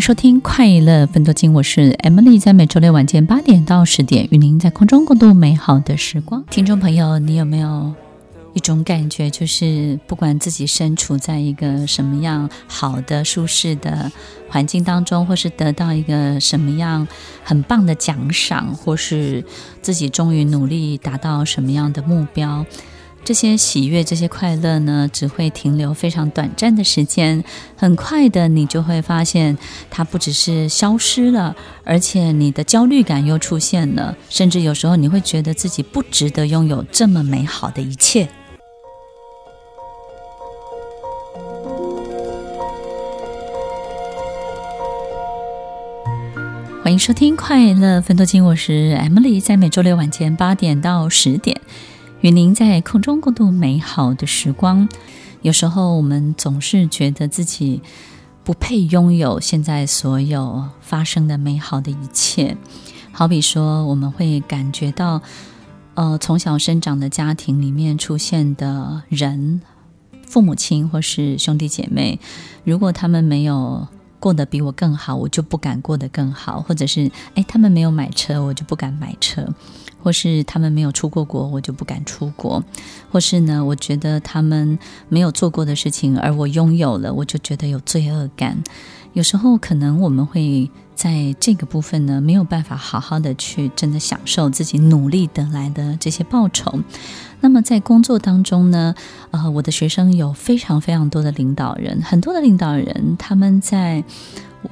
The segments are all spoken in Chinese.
收听快乐分多金，我是 Emily，在每周六晚间八点到十点，与您在空中共度美好的时光。听众朋友，你有没有一种感觉，就是不管自己身处在一个什么样好的、舒适的环境当中，或是得到一个什么样很棒的奖赏，或是自己终于努力达到什么样的目标？这些喜悦、这些快乐呢，只会停留非常短暂的时间，很快的，你就会发现它不只是消失了，而且你的焦虑感又出现了，甚至有时候你会觉得自己不值得拥有这么美好的一切。欢迎收听《快乐分多金》，我是 Emily，在每周六晚间八点到十点。与您在空中共度美好的时光。有时候我们总是觉得自己不配拥有现在所有发生的美好的一切。好比说，我们会感觉到，呃，从小生长的家庭里面出现的人，父母亲或是兄弟姐妹，如果他们没有过得比我更好，我就不敢过得更好；或者是，哎，他们没有买车，我就不敢买车。或是他们没有出过国，我就不敢出国；或是呢，我觉得他们没有做过的事情，而我拥有了，我就觉得有罪恶感。有时候可能我们会在这个部分呢，没有办法好好的去真的享受自己努力得来的这些报酬。那么在工作当中呢，呃，我的学生有非常非常多的领导人，很多的领导人他们在。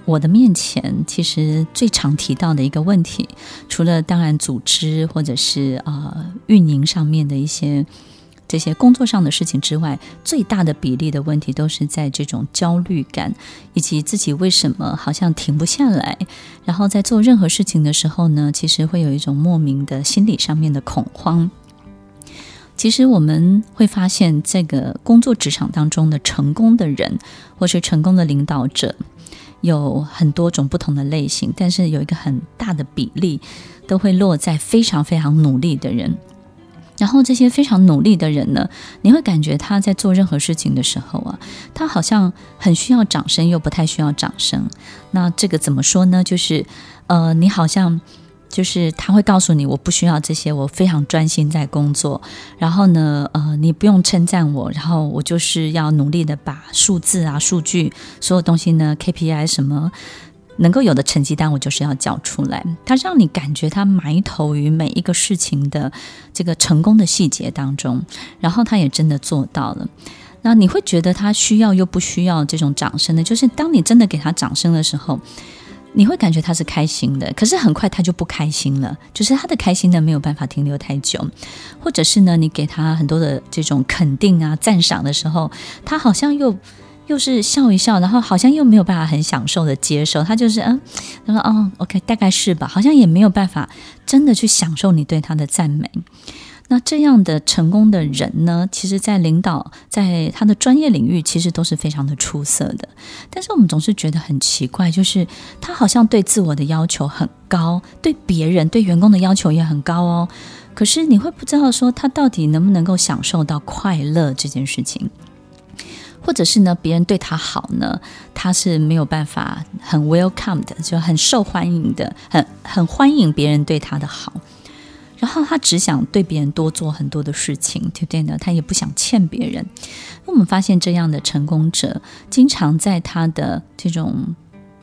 我的面前，其实最常提到的一个问题，除了当然组织或者是呃运营上面的一些这些工作上的事情之外，最大的比例的问题都是在这种焦虑感，以及自己为什么好像停不下来，然后在做任何事情的时候呢，其实会有一种莫名的心理上面的恐慌。其实我们会发现，这个工作职场当中的成功的人，或是成功的领导者。有很多种不同的类型，但是有一个很大的比例都会落在非常非常努力的人。然后这些非常努力的人呢，你会感觉他在做任何事情的时候啊，他好像很需要掌声，又不太需要掌声。那这个怎么说呢？就是呃，你好像。就是他会告诉你，我不需要这些，我非常专心在工作。然后呢，呃，你不用称赞我，然后我就是要努力的把数字啊、数据、所有东西呢、KPI 什么能够有的成绩单，我就是要交出来。他让你感觉他埋头于每一个事情的这个成功的细节当中，然后他也真的做到了。那你会觉得他需要又不需要这种掌声呢？就是当你真的给他掌声的时候。你会感觉他是开心的，可是很快他就不开心了，就是他的开心呢没有办法停留太久，或者是呢你给他很多的这种肯定啊赞赏的时候，他好像又又是笑一笑，然后好像又没有办法很享受的接受，他就是嗯，他说哦，OK，大概是吧，好像也没有办法真的去享受你对他的赞美。那这样的成功的人呢，其实，在领导在他的专业领域，其实都是非常的出色的。但是我们总是觉得很奇怪，就是他好像对自我的要求很高，对别人、对员工的要求也很高哦。可是你会不知道说，他到底能不能够享受到快乐这件事情，或者是呢，别人对他好呢，他是没有办法很 welcome 的，就很受欢迎的，很很欢迎别人对他的好。然后他只想对别人多做很多的事情，对不对呢？他也不想欠别人。我们发现这样的成功者，经常在他的这种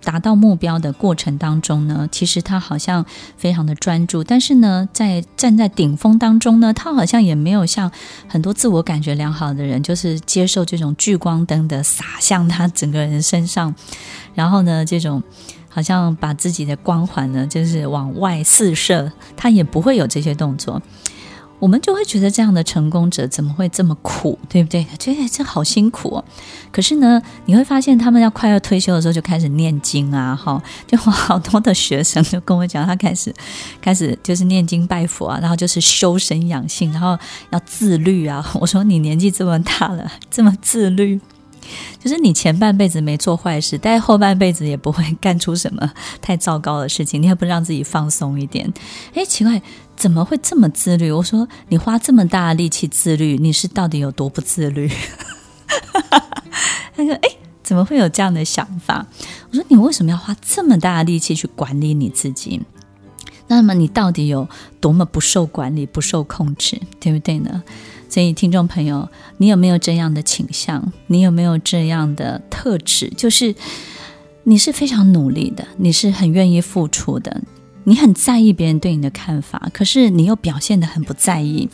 达到目标的过程当中呢，其实他好像非常的专注，但是呢，在站在顶峰当中呢，他好像也没有像很多自我感觉良好的人，就是接受这种聚光灯的洒向他整个人身上，然后呢，这种。好像把自己的光环呢，就是往外四射，他也不会有这些动作。我们就会觉得这样的成功者怎么会这么苦，对不对？觉得这好辛苦哦。可是呢，你会发现他们要快要退休的时候就开始念经啊，哈，就好多的学生就跟我讲，他开始开始就是念经拜佛啊，然后就是修身养性，然后要自律啊。我说你年纪这么大了，这么自律。就是你前半辈子没做坏事，但后半辈子也不会 干出什么太糟糕的事情。你也不让自己放松一点？诶，奇怪，怎么会这么自律？我说你花这么大的力气自律，你是到底有多不自律？他说：“诶，怎么会有这样的想法？”我说：“你为什么要花这么大的力气去管理你自己？那么你到底有多么不受管理、不受控制，对不对呢？”所以，听众朋友，你有没有这样的倾向？你有没有这样的特质？就是你是非常努力的，你是很愿意付出的，你很在意别人对你的看法，可是你又表现得很不在意。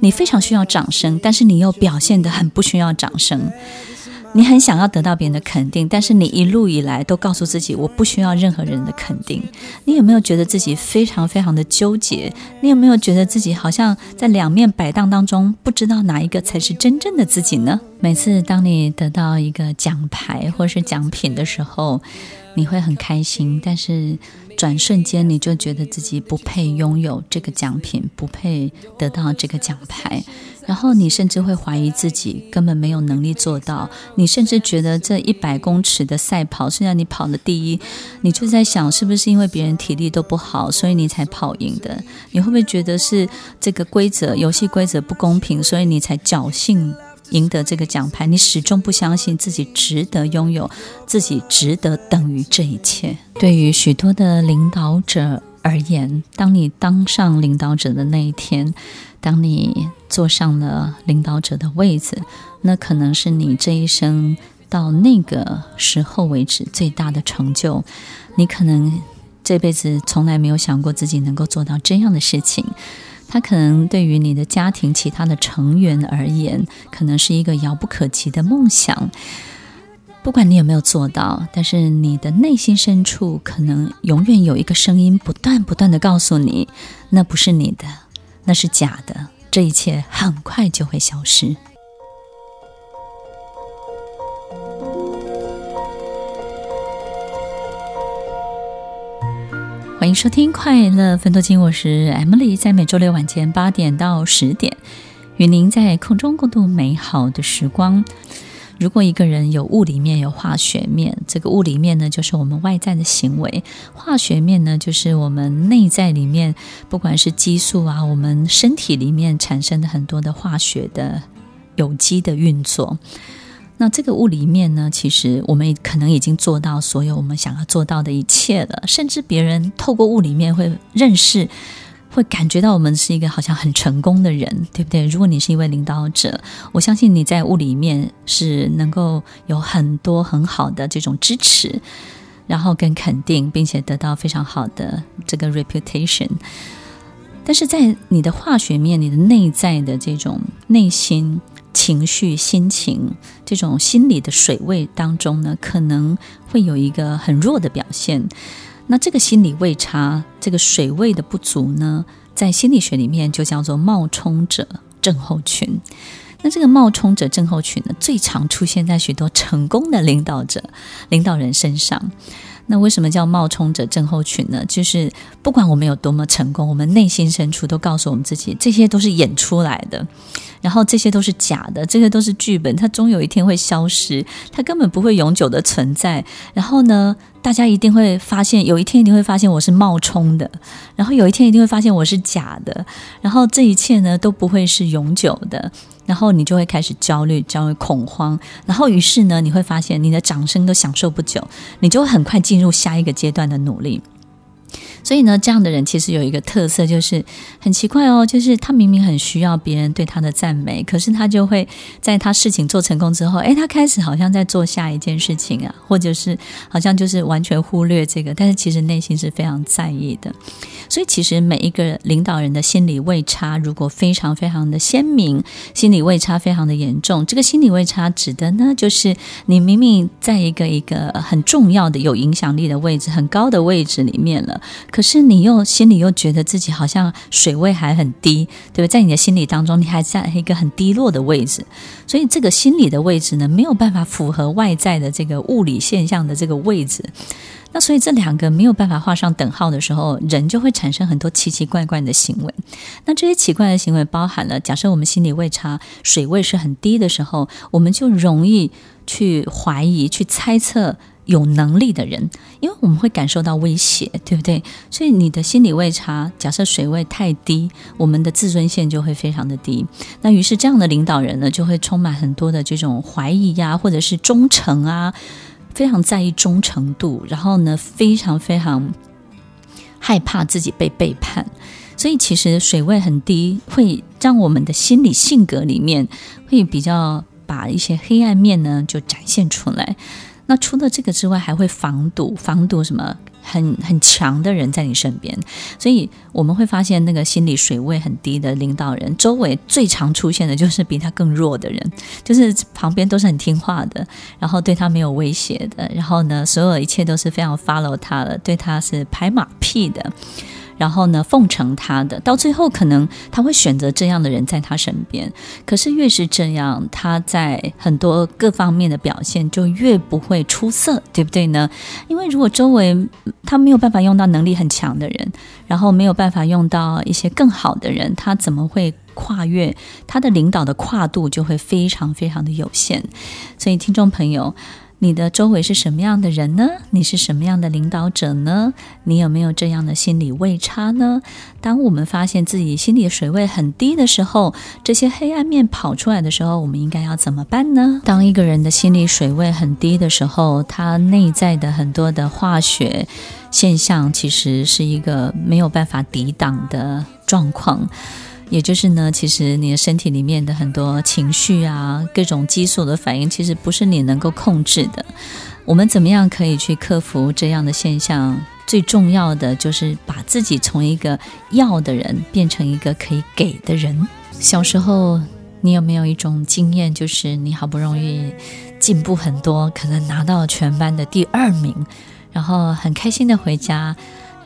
你非常需要掌声，但是你又表现得很不需要掌声。你很想要得到别人的肯定，但是你一路以来都告诉自己，我不需要任何人的肯定。你有没有觉得自己非常非常的纠结？你有没有觉得自己好像在两面摆荡当中，不知道哪一个才是真正的自己呢？每次当你得到一个奖牌或是奖品的时候，你会很开心，但是转瞬间你就觉得自己不配拥有这个奖品，不配得到这个奖牌。然后你甚至会怀疑自己根本没有能力做到，你甚至觉得这一百公尺的赛跑，虽然你跑了第一，你就在想是不是因为别人体力都不好，所以你才跑赢的？你会不会觉得是这个规则，游戏规则不公平，所以你才侥幸赢得这个奖牌？你始终不相信自己值得拥有，自己值得等于这一切。对于许多的领导者而言，当你当上领导者的那一天，当你坐上了领导者的位子，那可能是你这一生到那个时候为止最大的成就。你可能这辈子从来没有想过自己能够做到这样的事情。它可能对于你的家庭其他的成员而言，可能是一个遥不可及的梦想。不管你有没有做到，但是你的内心深处可能永远有一个声音，不断不断的告诉你，那不是你的。那是假的，这一切很快就会消失。欢迎收听《快乐分多金》，我是 Emily，在每周六晚间八点到十点，与您在空中共度美好的时光。如果一个人有物理面，有化学面，这个物理面呢，就是我们外在的行为；化学面呢，就是我们内在里面，不管是激素啊，我们身体里面产生的很多的化学的有机的运作。那这个物理面呢，其实我们可能已经做到所有我们想要做到的一切了，甚至别人透过物理面会认识。会感觉到我们是一个好像很成功的人，对不对？如果你是一位领导者，我相信你在物理面是能够有很多很好的这种支持，然后跟肯定，并且得到非常好的这个 reputation。但是在你的化学面，你的内在的这种内心情绪、心情这种心理的水位当中呢，可能会有一个很弱的表现。那这个心理位差，这个水位的不足呢，在心理学里面就叫做冒充者症候群。那这个冒充者症候群呢，最常出现在许多成功的领导者、领导人身上。那为什么叫冒充者症候群呢？就是不管我们有多么成功，我们内心深处都告诉我们自己，这些都是演出来的。然后这些都是假的，这些都是剧本，它终有一天会消失，它根本不会永久的存在。然后呢，大家一定会发现，有一天一定会发现我是冒充的，然后有一天一定会发现我是假的，然后这一切呢都不会是永久的。然后你就会开始焦虑、焦虑、恐慌，然后于是呢，你会发现你的掌声都享受不久，你就会很快进入下一个阶段的努力。所以呢，这样的人其实有一个特色，就是很奇怪哦，就是他明明很需要别人对他的赞美，可是他就会在他事情做成功之后，诶，他开始好像在做下一件事情啊，或者是好像就是完全忽略这个，但是其实内心是非常在意的。所以其实每一个领导人的心理位差，如果非常非常的鲜明，心理位差非常的严重，这个心理位差指的呢，就是你明明在一个一个很重要的、有影响力的位置、很高的位置里面了。可是你又心里又觉得自己好像水位还很低，对不？在你的心理当中，你还在一个很低落的位置，所以这个心理的位置呢，没有办法符合外在的这个物理现象的这个位置。那所以这两个没有办法画上等号的时候，人就会产生很多奇奇怪怪的行为。那这些奇怪的行为包含了，假设我们心理位差，水位是很低的时候，我们就容易去怀疑、去猜测有能力的人，因为我们会感受到威胁，对不对？所以你的心理位差，假设水位太低，我们的自尊线就会非常的低。那于是这样的领导人呢，就会充满很多的这种怀疑呀、或者是忠诚啊。非常在意忠诚度，然后呢，非常非常害怕自己被背叛，所以其实水位很低，会让我们的心理性格里面会比较把一些黑暗面呢就展现出来。那除了这个之外，还会防堵，防堵什么？很很强的人在你身边，所以我们会发现，那个心理水位很低的领导人，周围最常出现的就是比他更弱的人，就是旁边都是很听话的，然后对他没有威胁的，然后呢，所有一切都是非常 follow 他的，对他是拍马屁的。然后呢，奉承他的，到最后可能他会选择这样的人在他身边。可是越是这样，他在很多各方面的表现就越不会出色，对不对呢？因为如果周围他没有办法用到能力很强的人，然后没有办法用到一些更好的人，他怎么会跨越？他的领导的跨度就会非常非常的有限。所以，听众朋友。你的周围是什么样的人呢？你是什么样的领导者呢？你有没有这样的心理位差呢？当我们发现自己心理水位很低的时候，这些黑暗面跑出来的时候，我们应该要怎么办呢？当一个人的心理水位很低的时候，他内在的很多的化学现象，其实是一个没有办法抵挡的状况。也就是呢，其实你的身体里面的很多情绪啊，各种激素的反应，其实不是你能够控制的。我们怎么样可以去克服这样的现象？最重要的就是把自己从一个要的人变成一个可以给的人。小时候，你有没有一种经验，就是你好不容易进步很多，可能拿到全班的第二名，然后很开心的回家，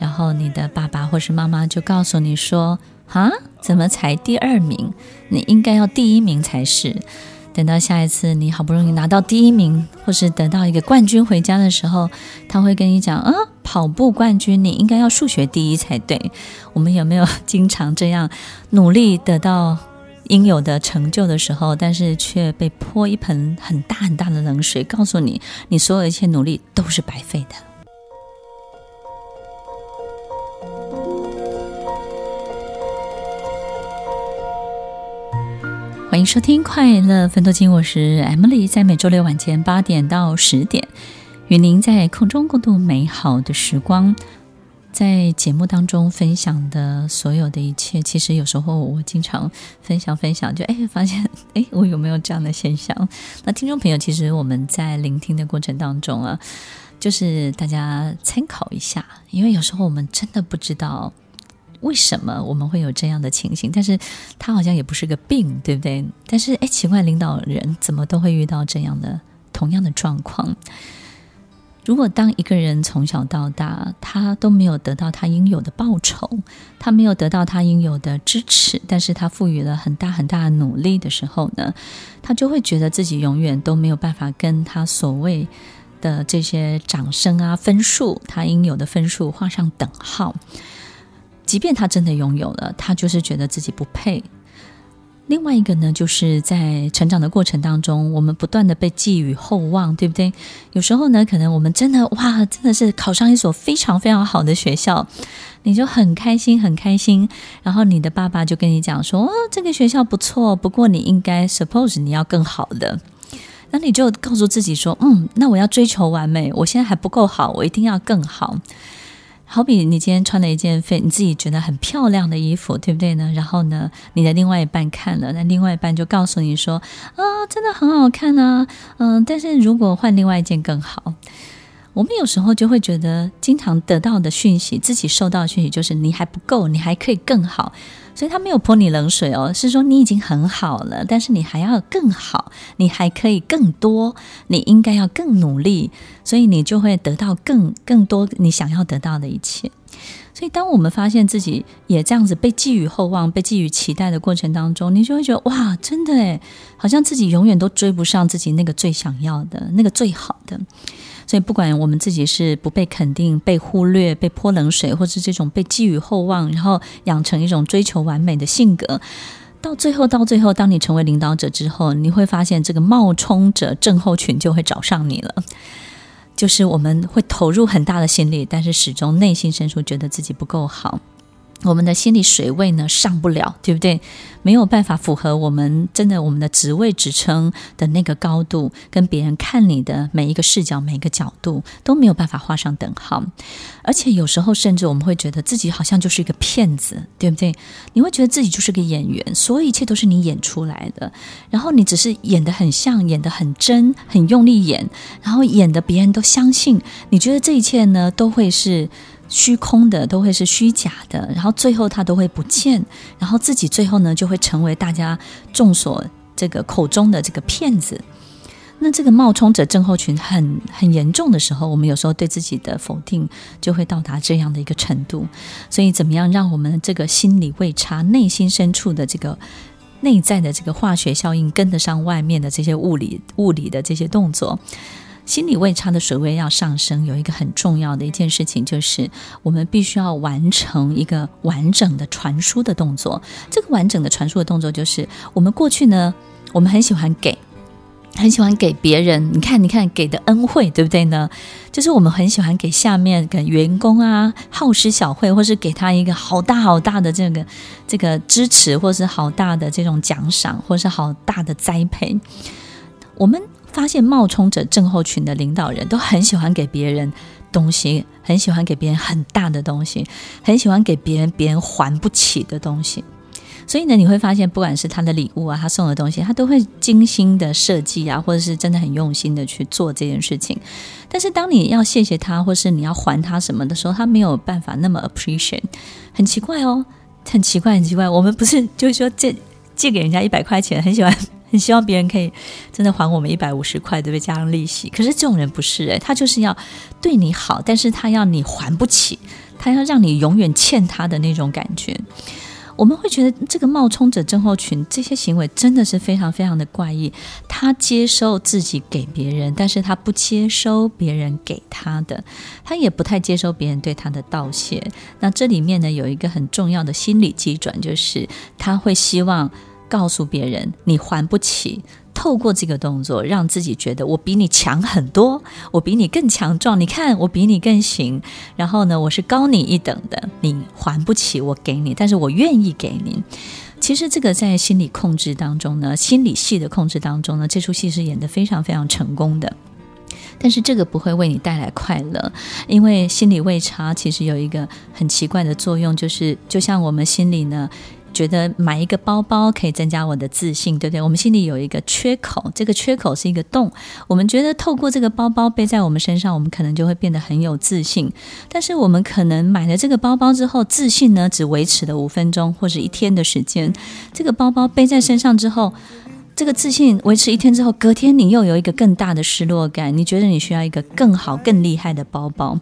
然后你的爸爸或是妈妈就告诉你说，啊，怎么才第二名？你应该要第一名才是。等到下一次你好不容易拿到第一名，或是得到一个冠军回家的时候，他会跟你讲：啊，跑步冠军，你应该要数学第一才对。我们有没有经常这样努力得到应有的成就的时候，但是却被泼一盆很大很大的冷水，告诉你，你所有一切努力都是白费的？欢迎收听《快乐分多金》，我是 Emily，在每周六晚间八点到十点，与您在空中共度美好的时光。在节目当中分享的所有的一切，其实有时候我经常分享分享，就哎发现 哎，我有没有这样的现象？那听众朋友，其实我们在聆听的过程当中啊，就是大家参考一下，因为有时候我们真的不知道。为什么我们会有这样的情形？但是他好像也不是个病，对不对？但是哎，奇怪，领导人怎么都会遇到这样的同样的状况？如果当一个人从小到大，他都没有得到他应有的报酬，他没有得到他应有的支持，但是他赋予了很大很大的努力的时候呢，他就会觉得自己永远都没有办法跟他所谓的这些掌声啊、分数，他应有的分数画上等号。即便他真的拥有了，他就是觉得自己不配。另外一个呢，就是在成长的过程当中，我们不断的被寄予厚望，对不对？有时候呢，可能我们真的哇，真的是考上一所非常非常好的学校，你就很开心，很开心。然后你的爸爸就跟你讲说：“哦，这个学校不错，不过你应该 suppose 你要更好的。”那你就告诉自己说：“嗯，那我要追求完美，我现在还不够好，我一定要更好。”好比你今天穿了一件非你自己觉得很漂亮的衣服，对不对呢？然后呢，你的另外一半看了，那另外一半就告诉你说：“啊，真的很好看啊，嗯，但是如果换另外一件更好。”我们有时候就会觉得，经常得到的讯息，自己收到的讯息就是你还不够，你还可以更好。所以他没有泼你冷水哦，是说你已经很好了，但是你还要更好，你还可以更多，你应该要更努力，所以你就会得到更更多你想要得到的一切。所以，当我们发现自己也这样子被寄予厚望、被寄予期待的过程当中，你就会觉得哇，真的诶，好像自己永远都追不上自己那个最想要的、那个最好的。所以，不管我们自己是不被肯定、被忽略、被泼冷水，或是这种被寄予厚望，然后养成一种追求完美的性格，到最后，到最后，当你成为领导者之后，你会发现这个冒充者症候群就会找上你了。就是我们会投入很大的心力，但是始终内心深处觉得自己不够好。我们的心理水位呢，上不了，对不对？没有办法符合我们真的我们的职位职称的那个高度，跟别人看你的每一个视角、每一个角度都没有办法画上等号。而且有时候甚至我们会觉得自己好像就是一个骗子，对不对？你会觉得自己就是个演员，所有一切都是你演出来的，然后你只是演得很像，演得很真，很用力演，然后演得别人都相信。你觉得这一切呢，都会是。虚空的都会是虚假的，然后最后它都会不见，然后自己最后呢就会成为大家众所这个口中的这个骗子。那这个冒充者症候群很很严重的时候，我们有时候对自己的否定就会到达这样的一个程度。所以，怎么样让我们这个心理位差、内心深处的这个内在的这个化学效应跟得上外面的这些物理物理的这些动作？心理位差的水位要上升，有一个很重要的一件事情，就是我们必须要完成一个完整的传输的动作。这个完整的传输的动作，就是我们过去呢，我们很喜欢给，很喜欢给别人。你看，你看，给的恩惠，对不对呢？就是我们很喜欢给下面给员工啊，好施小惠，或是给他一个好大好大的这个这个支持，或是好大的这种奖赏，或是好大的栽培。我们。发现冒充者症候群的领导人都很喜欢给别人东西，很喜欢给别人很大的东西，很喜欢给别人别人还不起的东西。所以呢，你会发现，不管是他的礼物啊，他送的东西，他都会精心的设计啊，或者是真的很用心的去做这件事情。但是，当你要谢谢他，或是你要还他什么的时候，他没有办法那么 appreciate。很奇怪哦，很奇怪，很奇怪。我们不是就是说借借给人家一百块钱，很喜欢。很 希望别人可以真的还我们一百五十块，对不对？加上利息。可是这种人不是诶，他就是要对你好，但是他要你还不起，他要让你永远欠他的那种感觉。我们会觉得这个冒充者症候群这些行为真的是非常非常的怪异。他接受自己给别人，但是他不接收别人给他的，他也不太接受别人对他的道谢。那这里面呢，有一个很重要的心理基准，就是他会希望。告诉别人你还不起，透过这个动作让自己觉得我比你强很多，我比你更强壮。你看我比你更行，然后呢，我是高你一等的，你还不起，我给你，但是我愿意给你。其实这个在心理控制当中呢，心理戏的控制当中呢，这出戏是演得非常非常成功的。但是这个不会为你带来快乐，因为心理位差其实有一个很奇怪的作用，就是就像我们心里呢。觉得买一个包包可以增加我的自信，对不对？我们心里有一个缺口，这个缺口是一个洞。我们觉得透过这个包包背在我们身上，我们可能就会变得很有自信。但是我们可能买了这个包包之后，自信呢只维持了五分钟或者一天的时间。这个包包背在身上之后。这个自信维持一天之后，隔天你又有一个更大的失落感，你觉得你需要一个更好、更厉害的包包。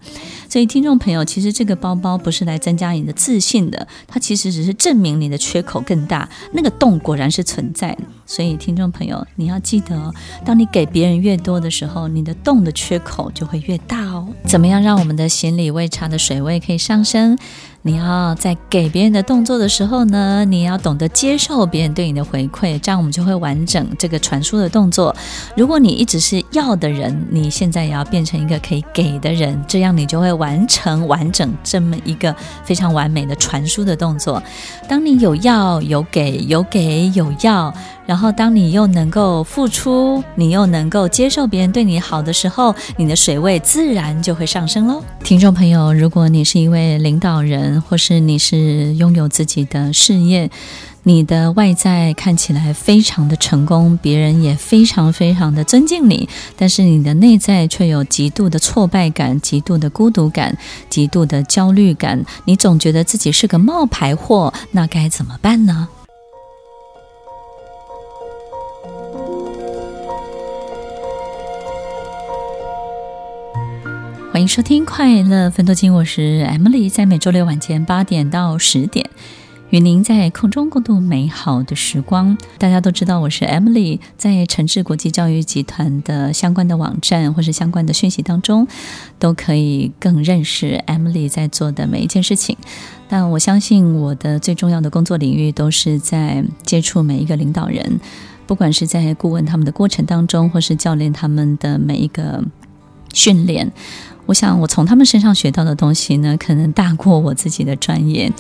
所以，听众朋友，其实这个包包不是来增加你的自信的，它其实只是证明你的缺口更大，那个洞果然是存在的。所以，听众朋友，你要记得，当你给别人越多的时候，你的洞的缺口就会越大哦。怎么样让我们的心理位差的水位可以上升？你要在给别人的动作的时候呢，你要懂得接受别人对你的回馈，这样我们就会完整这个传输的动作。如果你一直是要的人，你现在也要变成一个可以给的人，这样你就会完成完整这么一个非常完美的传输的动作。当你有要有给有给有要，然后当你又能够付出，你又能够接受别人对你好的时候，你的水位自然就会上升喽。听众朋友，如果你是一位领导人，或是你是拥有自己的事业，你的外在看起来非常的成功，别人也非常非常的尊敬你，但是你的内在却有极度的挫败感、极度的孤独感、极度的焦虑感，你总觉得自己是个冒牌货，那该怎么办呢？欢迎收听《快乐分多金》，我是 Emily，在每周六晚间八点到十点，与您在空中共度美好的时光。大家都知道我是 Emily，在诚志国际教育集团的相关的网站或是相关的讯息当中，都可以更认识 Emily 在做的每一件事情。但我相信我的最重要的工作领域都是在接触每一个领导人，不管是在顾问他们的过程当中，或是教练他们的每一个训练。我想，我从他们身上学到的东西呢，可能大过我自己的专业。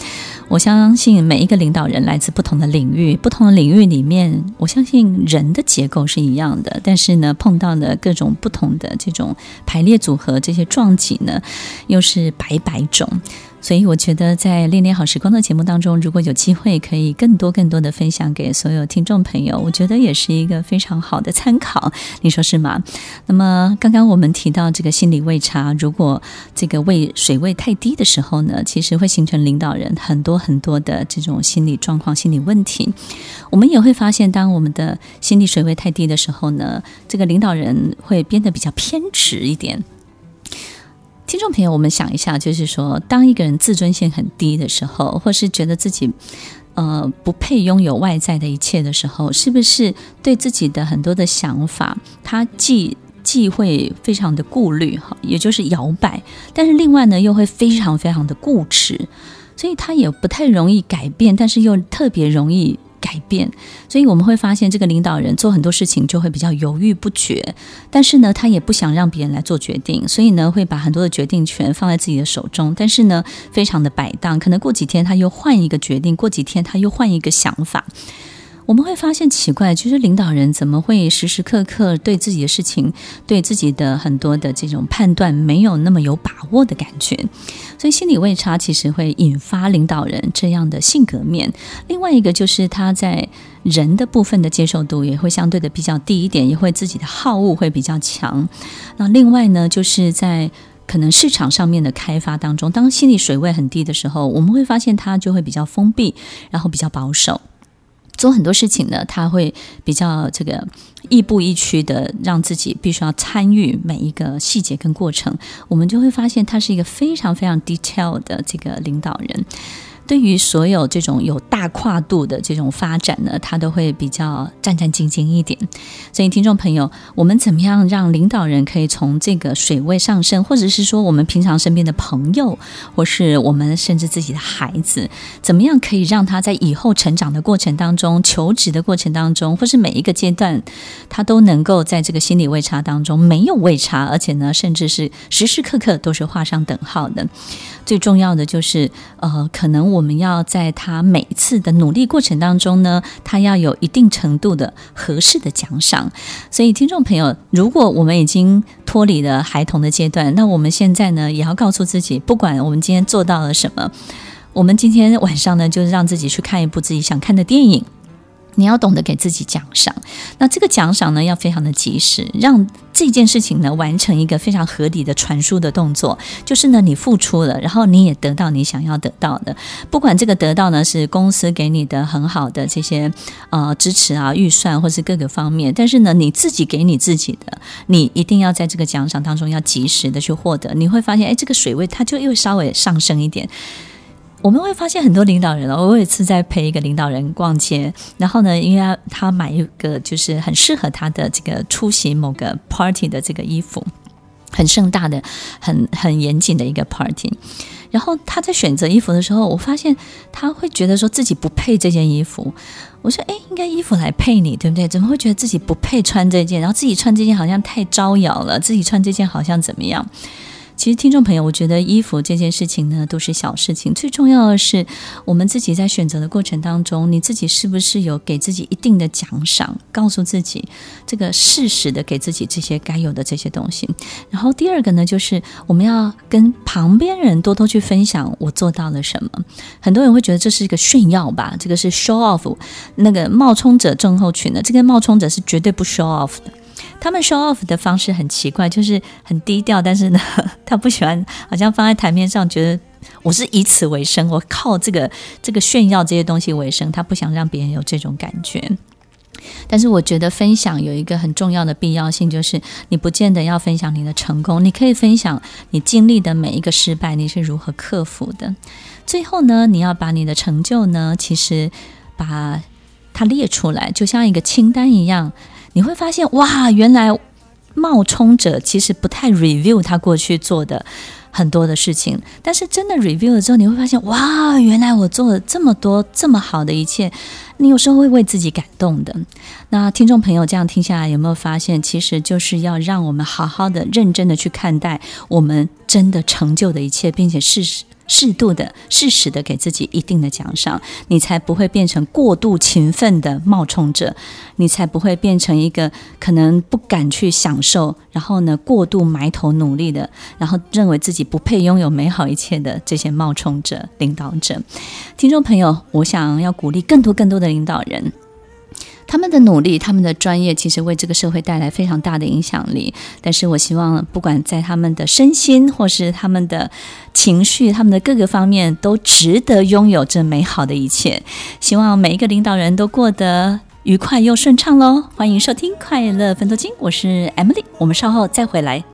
我相信每一个领导人来自不同的领域，不同的领域里面，我相信人的结构是一样的，但是呢，碰到的各种不同的这种排列组合，这些撞击呢，又是百百种。所以我觉得，在练练好时光的节目当中，如果有机会可以更多更多的分享给所有听众朋友，我觉得也是一个非常好的参考，你说是吗？那么刚刚我们提到这个心理位差，如果这个位水位太低的时候呢，其实会形成领导人很多很多的这种心理状况、心理问题。我们也会发现，当我们的心理水位太低的时候呢，这个领导人会变得比较偏执一点。听众朋友，我们想一下，就是说，当一个人自尊心很低的时候，或是觉得自己呃不配拥有外在的一切的时候，是不是对自己的很多的想法，他既既会非常的顾虑哈，也就是摇摆，但是另外呢，又会非常非常的固执，所以他也不太容易改变，但是又特别容易。改变，所以我们会发现，这个领导人做很多事情就会比较犹豫不决，但是呢，他也不想让别人来做决定，所以呢，会把很多的决定权放在自己的手中，但是呢，非常的摆荡，可能过几天他又换一个决定，过几天他又换一个想法。我们会发现奇怪，就是领导人怎么会时时刻刻对自己的事情、对自己的很多的这种判断没有那么有把握的感觉？所以心理位差其实会引发领导人这样的性格面。另外一个就是他在人的部分的接受度也会相对的比较低一点，也会自己的好恶会比较强。那另外呢，就是在可能市场上面的开发当中，当心理水位很低的时候，我们会发现他就会比较封闭，然后比较保守。做很多事情呢，他会比较这个亦步亦趋的，让自己必须要参与每一个细节跟过程。我们就会发现，他是一个非常非常 detail 的这个领导人。对于所有这种有大跨度的这种发展呢，他都会比较战战兢兢一点。所以，听众朋友，我们怎么样让领导人可以从这个水位上升，或者是说我们平常身边的朋友，或是我们甚至自己的孩子，怎么样可以让他在以后成长的过程当中、求职的过程当中，或是每一个阶段，他都能够在这个心理位差当中没有位差，而且呢，甚至是时时刻刻都是画上等号的。最重要的就是，呃，可能我们要在他每一次的努力过程当中呢，他要有一定程度的合适的奖赏。所以，听众朋友，如果我们已经脱离了孩童的阶段，那我们现在呢，也要告诉自己，不管我们今天做到了什么，我们今天晚上呢，就是让自己去看一部自己想看的电影。你要懂得给自己奖赏，那这个奖赏呢，要非常的及时，让这件事情呢完成一个非常合理的传输的动作。就是呢，你付出了，然后你也得到你想要得到的。不管这个得到呢是公司给你的很好的这些呃支持啊、预算，或是各个方面，但是呢，你自己给你自己的，你一定要在这个奖赏当中要及时的去获得。你会发现，哎，这个水位它就又稍微上升一点。我们会发现很多领导人哦，我有一次在陪一个领导人逛街，然后呢，因为他买一个就是很适合他的这个出席某个 party 的这个衣服，很盛大的、很很严谨的一个 party。然后他在选择衣服的时候，我发现他会觉得说自己不配这件衣服。我说：“哎，应该衣服来配你，对不对？怎么会觉得自己不配穿这件？然后自己穿这件好像太招摇了，自己穿这件好像怎么样？”其实，听众朋友，我觉得衣服这件事情呢，都是小事情。最重要的是，我们自己在选择的过程当中，你自己是不是有给自己一定的奖赏，告诉自己这个适时的给自己这些该有的这些东西。然后第二个呢，就是我们要跟旁边人多多去分享我做到了什么。很多人会觉得这是一个炫耀吧，这个是 show off，那个冒充者症候群的，这个冒充者是绝对不 show off 的。他们 show off 的方式很奇怪，就是很低调，但是呢，他不喜欢，好像放在台面上，觉得我是以此为生，我靠这个这个炫耀这些东西为生，他不想让别人有这种感觉。但是我觉得分享有一个很重要的必要性，就是你不见得要分享你的成功，你可以分享你经历的每一个失败，你是如何克服的。最后呢，你要把你的成就呢，其实把它列出来，就像一个清单一样，你会发现哇，原来冒充者其实不太 review 他过去做的。很多的事情，但是真的 review 了之后，你会发现，哇，原来我做了这么多这么好的一切，你有时候会为自己感动的。那听众朋友这样听下来，有没有发现，其实就是要让我们好好的、认真的去看待我们真的成就的一切，并且事实。适度的、适时的给自己一定的奖赏，你才不会变成过度勤奋的冒充者，你才不会变成一个可能不敢去享受，然后呢，过度埋头努力的，然后认为自己不配拥有美好一切的这些冒充者、领导者。听众朋友，我想要鼓励更多更多的领导人。他们的努力，他们的专业，其实为这个社会带来非常大的影响力。但是我希望，不管在他们的身心，或是他们的情绪，他们的各个方面，都值得拥有这美好的一切。希望每一个领导人都过得愉快又顺畅喽！欢迎收听《快乐分头金》，我是 Emily，我们稍后再回来。